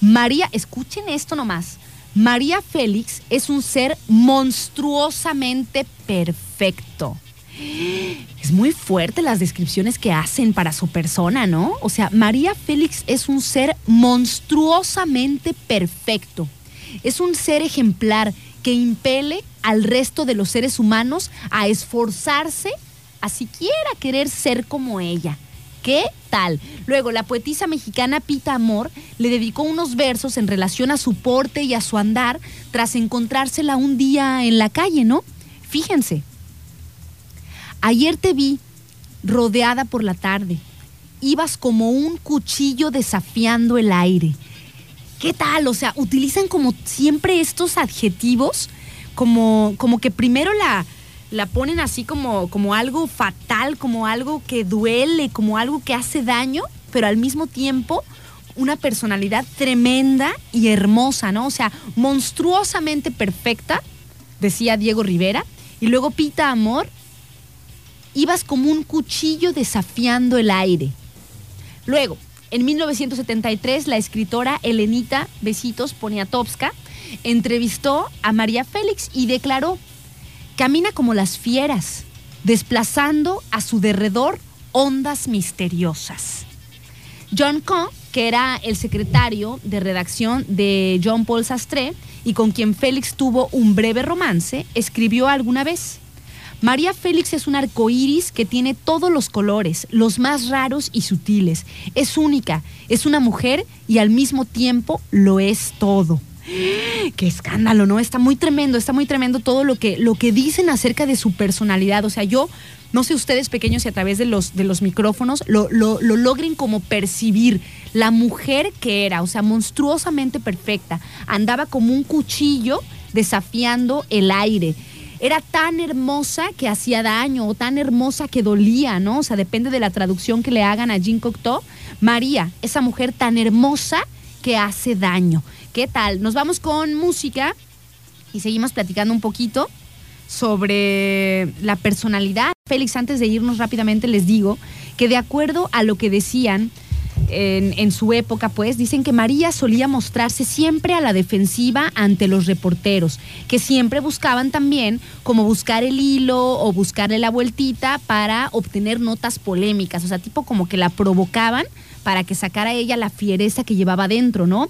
María, escuchen esto nomás. María Félix es un ser monstruosamente perfecto. Es muy fuerte las descripciones que hacen para su persona, ¿no? O sea, María Félix es un ser monstruosamente perfecto. Es un ser ejemplar que impele al resto de los seres humanos a esforzarse a siquiera querer ser como ella. ¿Qué tal? Luego, la poetisa mexicana Pita Amor le dedicó unos versos en relación a su porte y a su andar tras encontrársela un día en la calle, ¿no? Fíjense. Ayer te vi rodeada por la tarde. Ibas como un cuchillo desafiando el aire. ¿Qué tal? O sea, utilizan como siempre estos adjetivos, como, como que primero la, la ponen así como, como algo fatal, como algo que duele, como algo que hace daño, pero al mismo tiempo una personalidad tremenda y hermosa, ¿no? O sea, monstruosamente perfecta, decía Diego Rivera, y luego Pita Amor, ibas como un cuchillo desafiando el aire. Luego, en 1973, la escritora Elenita Besitos Poniatowska entrevistó a María Félix y declaró Camina como las fieras, desplazando a su derredor ondas misteriosas. John Coe, que era el secretario de redacción de John Paul Sastre y con quien Félix tuvo un breve romance, escribió alguna vez: María Félix es un arco iris que tiene todos los colores, los más raros y sutiles. Es única, es una mujer y al mismo tiempo lo es todo. [GASPS] Qué escándalo, ¿no? Está muy tremendo, está muy tremendo todo lo que, lo que dicen acerca de su personalidad. O sea, yo no sé ustedes pequeños y a través de los, de los micrófonos lo, lo, lo logren como percibir la mujer que era, o sea, monstruosamente perfecta. Andaba como un cuchillo desafiando el aire era tan hermosa que hacía daño o tan hermosa que dolía, ¿no? O sea, depende de la traducción que le hagan a Jean Cocteau. María, esa mujer tan hermosa que hace daño. ¿Qué tal? Nos vamos con música y seguimos platicando un poquito sobre la personalidad. Félix, antes de irnos rápidamente les digo que de acuerdo a lo que decían en, en, su época, pues, dicen que María solía mostrarse siempre a la defensiva ante los reporteros, que siempre buscaban también como buscar el hilo o buscarle la vueltita para obtener notas polémicas, o sea, tipo como que la provocaban para que sacara ella la fiereza que llevaba dentro, ¿no?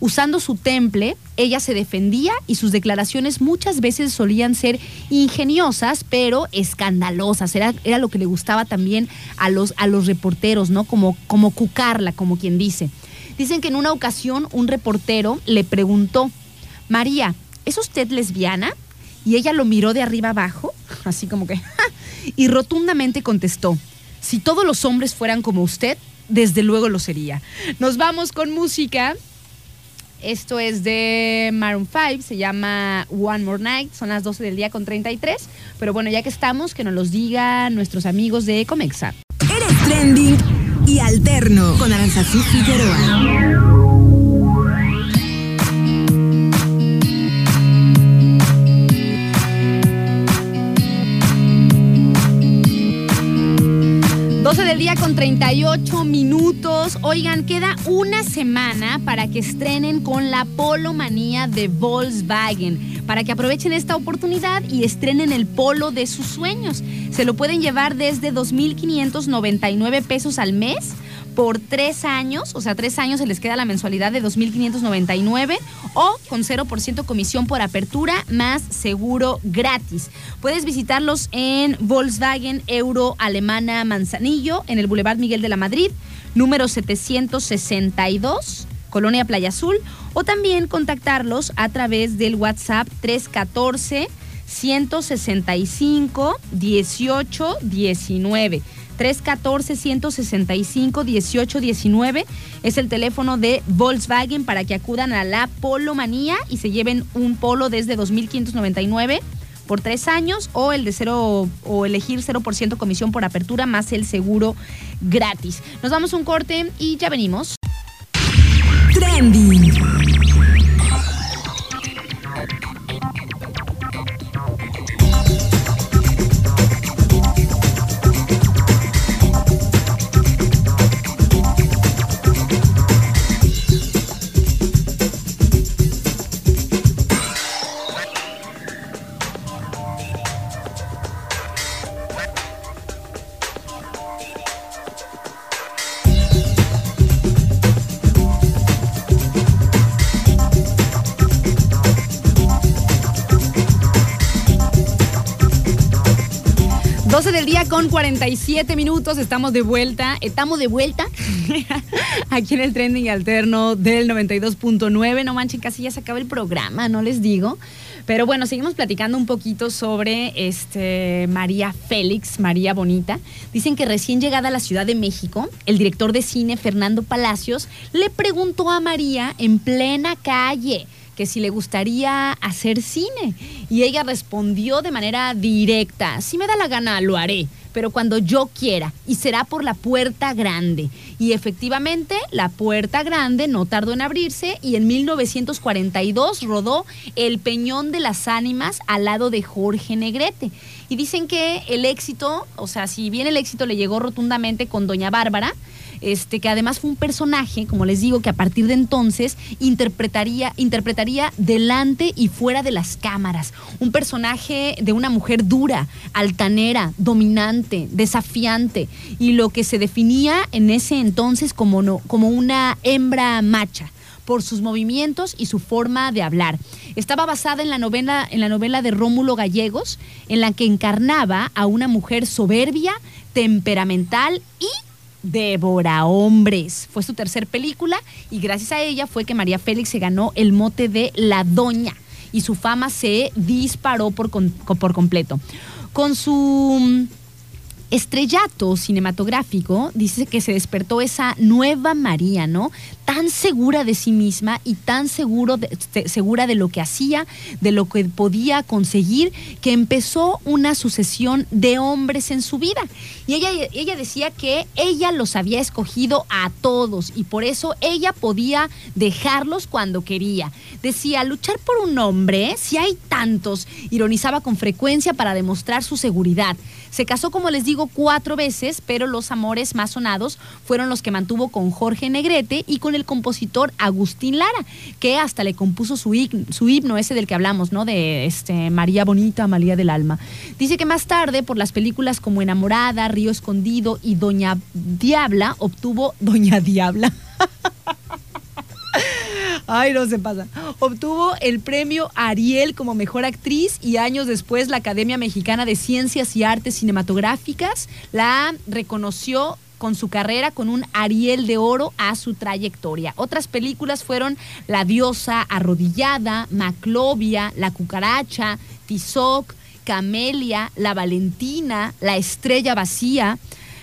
Usando su temple, ella se defendía y sus declaraciones muchas veces solían ser ingeniosas, pero escandalosas. Era, era lo que le gustaba también a los, a los reporteros, ¿no? Como, como cucarla, como quien dice. Dicen que en una ocasión un reportero le preguntó, María, ¿es usted lesbiana? Y ella lo miró de arriba abajo, así como que, [LAUGHS] y rotundamente contestó, si todos los hombres fueran como usted, desde luego lo sería. Nos vamos con música. Esto es de Maroon 5, se llama One More Night, son las 12 del día con 33. Pero bueno, ya que estamos, que nos los digan nuestros amigos de Comexa. Eres trending y alterno con Aranzazú Figueroa. 12 del día con 38 minutos. Oigan, queda una semana para que estrenen con la Polo Manía de Volkswagen. Para que aprovechen esta oportunidad y estrenen el polo de sus sueños. Se lo pueden llevar desde 2.599 pesos al mes por tres años, o sea, tres años se les queda la mensualidad de 2.599 o con 0% comisión por apertura más seguro gratis. Puedes visitarlos en Volkswagen Euro Alemana Manzanillo, en el Boulevard Miguel de la Madrid, número 762. Colonia Playa Azul, o también contactarlos a través del WhatsApp 314 165 1819. 314-165-1819 es el teléfono de Volkswagen para que acudan a la Polo Manía y se lleven un polo desde 2.599 por tres años o el de cero o elegir 0% comisión por apertura más el seguro gratis. Nos damos un corte y ya venimos. Trending. Con 47 minutos, estamos de vuelta, estamos de vuelta [LAUGHS] aquí en el trending alterno del 92.9. No manchen, casi ya se acaba el programa, no les digo. Pero bueno, seguimos platicando un poquito sobre este María Félix, María Bonita. Dicen que recién llegada a la Ciudad de México, el director de cine Fernando Palacios le preguntó a María en plena calle que si le gustaría hacer cine. Y ella respondió de manera directa, si me da la gana, lo haré, pero cuando yo quiera, y será por la puerta grande. Y efectivamente, la puerta grande no tardó en abrirse y en 1942 rodó El Peñón de las Ánimas al lado de Jorge Negrete. Y dicen que el éxito, o sea, si bien el éxito le llegó rotundamente con Doña Bárbara, este, que además fue un personaje, como les digo, que a partir de entonces interpretaría, interpretaría delante y fuera de las cámaras. Un personaje de una mujer dura, altanera, dominante, desafiante, y lo que se definía en ese entonces como, no, como una hembra macha por sus movimientos y su forma de hablar. Estaba basada en la novela, en la novela de Rómulo Gallegos, en la que encarnaba a una mujer soberbia, temperamental y Devora Hombres. Fue su tercer película y gracias a ella fue que María Félix se ganó el mote de La Doña y su fama se disparó por, por completo. Con su estrellato cinematográfico, dice que se despertó esa nueva María, ¿no? tan segura de sí misma y tan seguro segura de lo que hacía, de lo que podía conseguir, que empezó una sucesión de hombres en su vida. Y ella decía que ella los había escogido a todos y por eso ella podía dejarlos cuando quería. Decía, luchar por un hombre, si hay tantos, ironizaba con frecuencia para demostrar su seguridad. Se casó, como les digo, cuatro veces, pero los amores más sonados fueron los que mantuvo con Jorge Negrete y con el compositor Agustín Lara, que hasta le compuso su, su himno, ese del que hablamos, ¿no? De este, María Bonita, María del Alma. Dice que más tarde, por las películas como Enamorada, Río Escondido y Doña Diabla, obtuvo Doña Diabla. [LAUGHS] Ay, no se pasa. Obtuvo el premio Ariel como mejor actriz y años después la Academia Mexicana de Ciencias y Artes Cinematográficas la reconoció con su carrera con un Ariel de Oro a su trayectoria. Otras películas fueron La diosa arrodillada, Maclovia, La cucaracha, Tizoc, Camelia, La Valentina, La estrella vacía,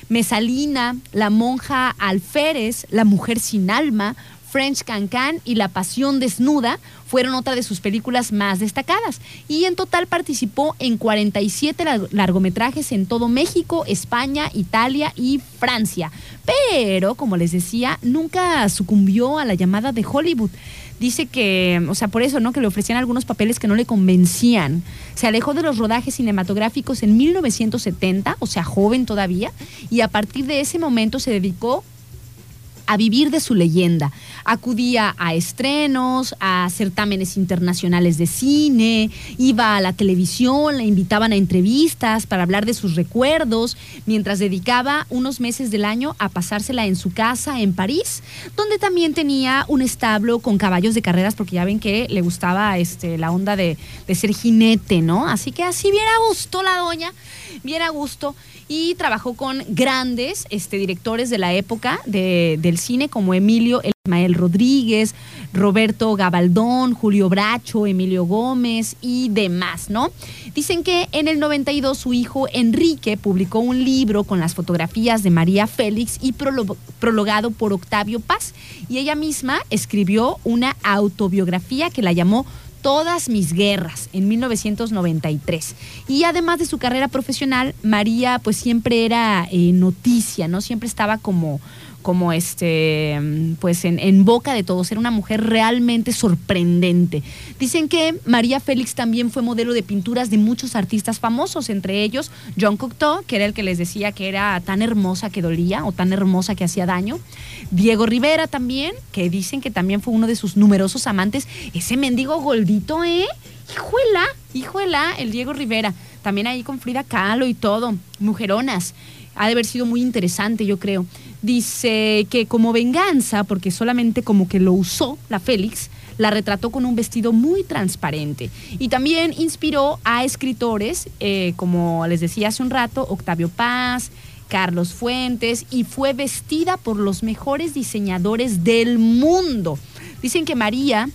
Mesalina, La monja alférez, La mujer sin alma, French Cancan y La Pasión Desnuda fueron otra de sus películas más destacadas. Y en total participó en 47 largometrajes en todo México, España, Italia y Francia. Pero, como les decía, nunca sucumbió a la llamada de Hollywood. Dice que, o sea, por eso, ¿no? Que le ofrecían algunos papeles que no le convencían. Se alejó de los rodajes cinematográficos en 1970, o sea, joven todavía, y a partir de ese momento se dedicó a vivir de su leyenda. Acudía a estrenos, a certámenes internacionales de cine, iba a la televisión, la invitaban a entrevistas para hablar de sus recuerdos, mientras dedicaba unos meses del año a pasársela en su casa en París, donde también tenía un establo con caballos de carreras, porque ya ven que le gustaba este, la onda de, ser jinete, ¿no? Así que así bien a gusto la doña, bien a gusto y trabajó con grandes este, directores de la época del cine como Emilio Ismael Rodríguez, Roberto Gabaldón, Julio Bracho, Emilio Gómez y demás, ¿no? Dicen que en el 92 su hijo Enrique publicó un libro con las fotografías de María Félix y prologado por Octavio Paz y ella misma escribió una autobiografía que la llamó todas mis guerras en 1993. Y además de su carrera profesional, María pues siempre era eh, noticia, ¿no? Siempre estaba como como este, pues en, boca de todos. Era una mujer realmente sorprendente. Dicen que María Félix también fue modelo de pinturas de muchos artistas famosos, entre ellos John Cocteau, que era el que les decía que era tan hermosa que dolía o tan hermosa que hacía daño. Diego Rivera también, que dicen que también fue uno de sus numerosos amantes. Ese mendigo goldito, ¿eh? Hijuela, hijuela, el Diego Rivera. También ahí con Frida Kahlo y todo. Mujeronas ha de haber sido muy interesante, yo creo. Dice que como venganza, porque solamente como que lo usó la Félix, la retrató con un vestido muy transparente. Y también inspiró a escritores, eh, como les decía hace un rato, Octavio Paz, Carlos Fuentes, y fue vestida por los mejores diseñadores del mundo. Dicen que María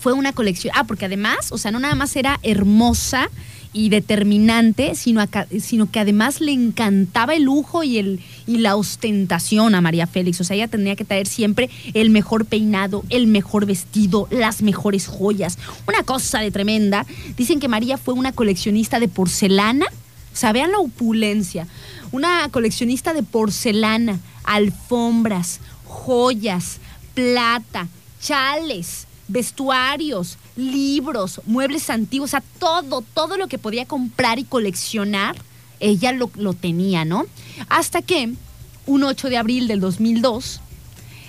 fue una colección, ah, porque además, o sea, no nada más era hermosa, y determinante, sino, sino que además le encantaba el lujo y, el, y la ostentación a María Félix. O sea, ella tenía que traer siempre el mejor peinado, el mejor vestido, las mejores joyas. Una cosa de tremenda. Dicen que María fue una coleccionista de porcelana. O sea, vean la opulencia. Una coleccionista de porcelana, alfombras, joyas, plata, chales, vestuarios, libros, muebles antiguos, o sea, todo, todo lo que podía comprar y coleccionar, ella lo, tenía, ¿no? Hasta que un 8 de abril del 2002,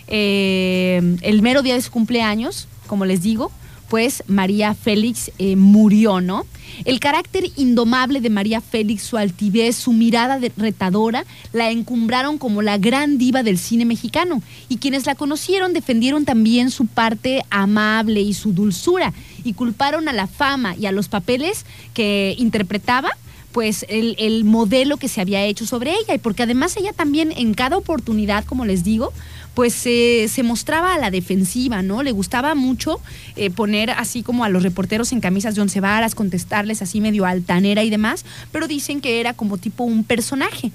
eh, el mero día de su cumpleaños, como les digo, pues María Félix eh, murió, ¿no? El carácter indomable de María Félix, su altivez, su mirada retadora, la encumbraron como la gran diva del cine mexicano. Y quienes la conocieron defendieron también su parte amable y su dulzura, y culparon a la fama y a los papeles que interpretaba pues el, el, modelo que se había hecho sobre ella y porque además ella también en cada oportunidad, como les digo, pues se mostraba a la defensiva, ¿no? Le gustaba mucho eh, poner así como a los reporteros en camisas de once varas, contestarles así medio altanera y demás, pero dicen que era como tipo un personaje.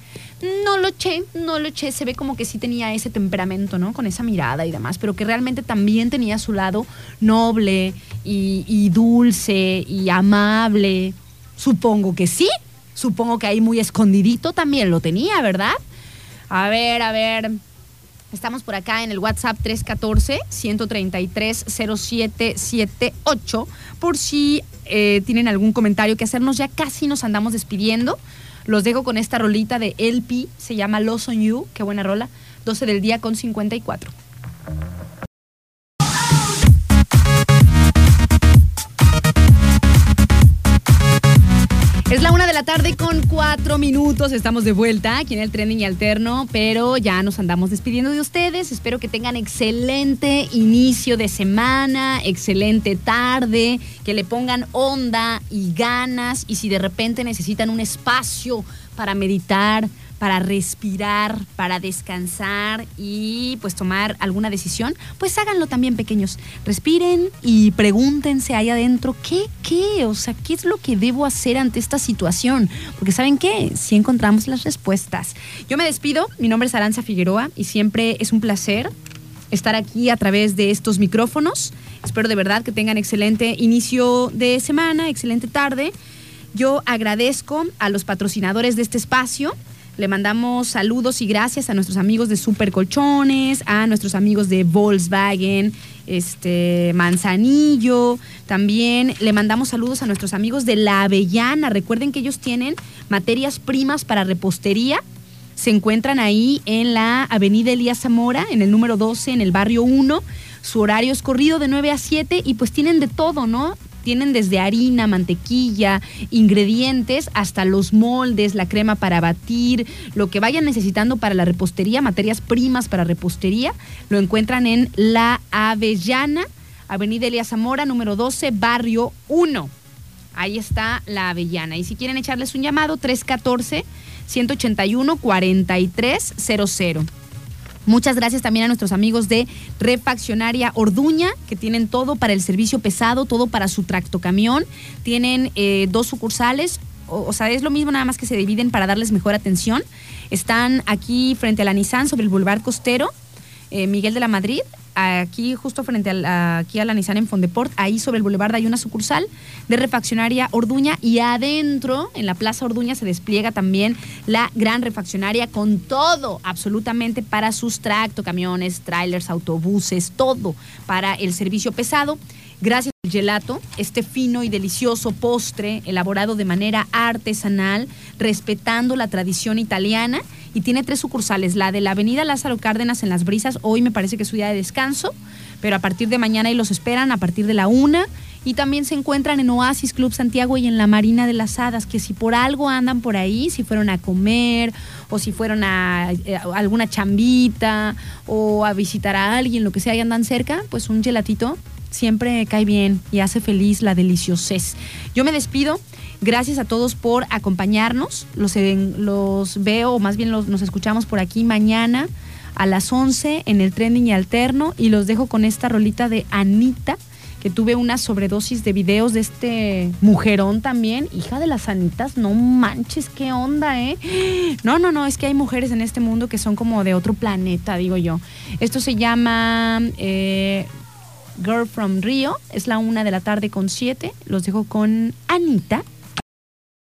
no lo eché, no lo eché. Se ve como que sí tenía ese temperamento, ¿no? Con esa mirada y demás, pero que realmente también tenía su lado noble y dulce y amable. Supongo que sí. Supongo que ahí muy escondidito también lo tenía, ¿verdad? A ver, a ver. Estamos por acá en el WhatsApp 314-133-0778 por si eh, tienen algún comentario que hacernos. Ya casi nos andamos despidiendo. Los dejo con esta rolita de LP, se llama Lost on You, qué buena rola, 12 del día con 54. De la tarde con cuatro minutos. Estamos de vuelta aquí en el trending alterno, pero ya nos andamos despidiendo de ustedes. Espero que tengan excelente inicio de semana, excelente tarde, que le pongan onda y ganas. Y si de repente necesitan un espacio para meditar, para respirar, para descansar y pues tomar alguna decisión, pues háganlo también pequeños. Respiren y pregúntense ahí adentro, ¿qué, qué? O sea, ¿qué es lo que debo hacer ante esta situación? Porque ¿saben qué? Si encontramos las respuestas. Yo me despido, mi nombre es Aranza Figueroa y siempre es un placer estar aquí a través de estos micrófonos. Espero de verdad que tengan excelente inicio de semana, excelente tarde. Yo agradezco a los patrocinadores de este espacio, le mandamos saludos y gracias a nuestros amigos de Super Colchones, a nuestros amigos de Volkswagen, este Manzanillo. También le mandamos saludos a nuestros amigos de La Avellana. Recuerden que ellos tienen materias primas para repostería. Se encuentran ahí en la Avenida Elías Zamora, en el número 12, en el barrio 1. Su horario es corrido de 9 a 7 y pues tienen de todo, ¿no? Tienen desde harina, mantequilla, ingredientes, hasta los moldes, la crema para batir, lo que vayan necesitando para la repostería, materias primas para repostería, lo encuentran en La Avellana, Avenida Elías Zamora, número 12, Barrio 1. Ahí está La Avellana. Y si quieren echarles un llamado, 314 181 4300. Muchas gracias también a nuestros amigos de Refaccionaria Orduña, que tienen todo para el servicio pesado, todo para su tractocamión. Tienen eh, dos sucursales, o, sea, es lo mismo, nada más que se dividen para darles mejor atención. Están aquí frente a la Nissan, sobre el Boulevard Costero, eh, Miguel de la Madrid, aquí justo frente a la, aquí a la Nissan en Fondeport, ahí sobre el boulevard hay una sucursal de refaccionaria Orduña y adentro, en la Plaza Orduña, se despliega también la gran refaccionaria con todo, absolutamente para sus tractocamiones, trailers, autobuses, todo para el servicio pesado. Gracias al gelato, este fino y delicioso postre elaborado de manera artesanal, respetando la tradición italiana y tiene tres sucursales, la de la Avenida Lázaro Cárdenas en Las Brisas, hoy me parece que es su día de descanso, pero a partir de mañana ahí los esperan, a partir de la una, y también se encuentran en Oasis Club Santiago y en la Marina de las Hadas, que si por algo andan por ahí, si fueron a comer o si fueron a, eh, alguna chambita o a visitar a alguien, lo que sea, y andan cerca, pues un gelatito siempre cae bien y hace feliz la deliciosez. Yo me despido. Gracias a todos por acompañarnos. Los, los veo, o más bien los, nos escuchamos por aquí mañana a las 11 en el trending y alterno. Y los dejo con esta rolita de Anita, que tuve una sobredosis de videos de este mujerón también. Hija de las Anitas, no manches, qué onda, ¿eh? No, no, no, es que hay mujeres en este mundo que son como de otro planeta, digo yo. Esto se llama... Eh, Girl from Rio. Es la una de la tarde con siete. Los dejo con Anita